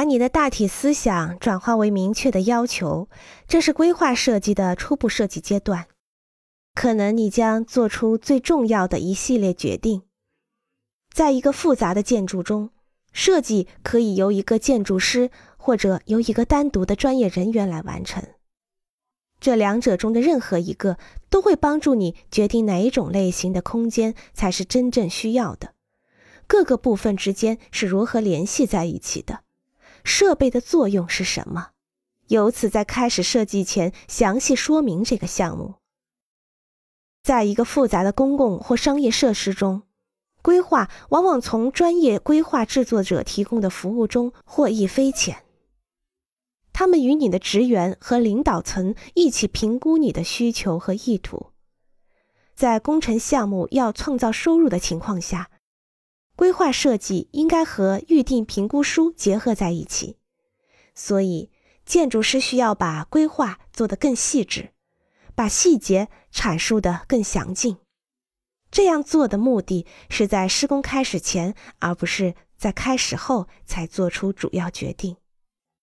把你的大体思想转化为明确的要求，这是规划设计的初步设计阶段。可能你将做出最重要的一系列决定。在一个复杂的建筑中，设计可以由一个建筑师或者由一个单独的专业人员来完成。这两者中的任何一个都会帮助你决定哪一种类型的空间才是真正需要的。各个部分之间是如何联系在一起的？设备的作用是什么？由此在开始设计前详细说明这个项目。在一个复杂的公共或商业设施中，规划往往从专业规划制作者提供的服务中获益匪浅。他们与你的职员和领导层一起评估你的需求和意图。在工程项目要创造收入的情况下，规划设计应该和预定评估书结合在一起。所以，建筑师需要把规划做得更细致，把细节阐述得更详尽。这样做的目的是在施工开始前，而不是在开始后才做出主要决定。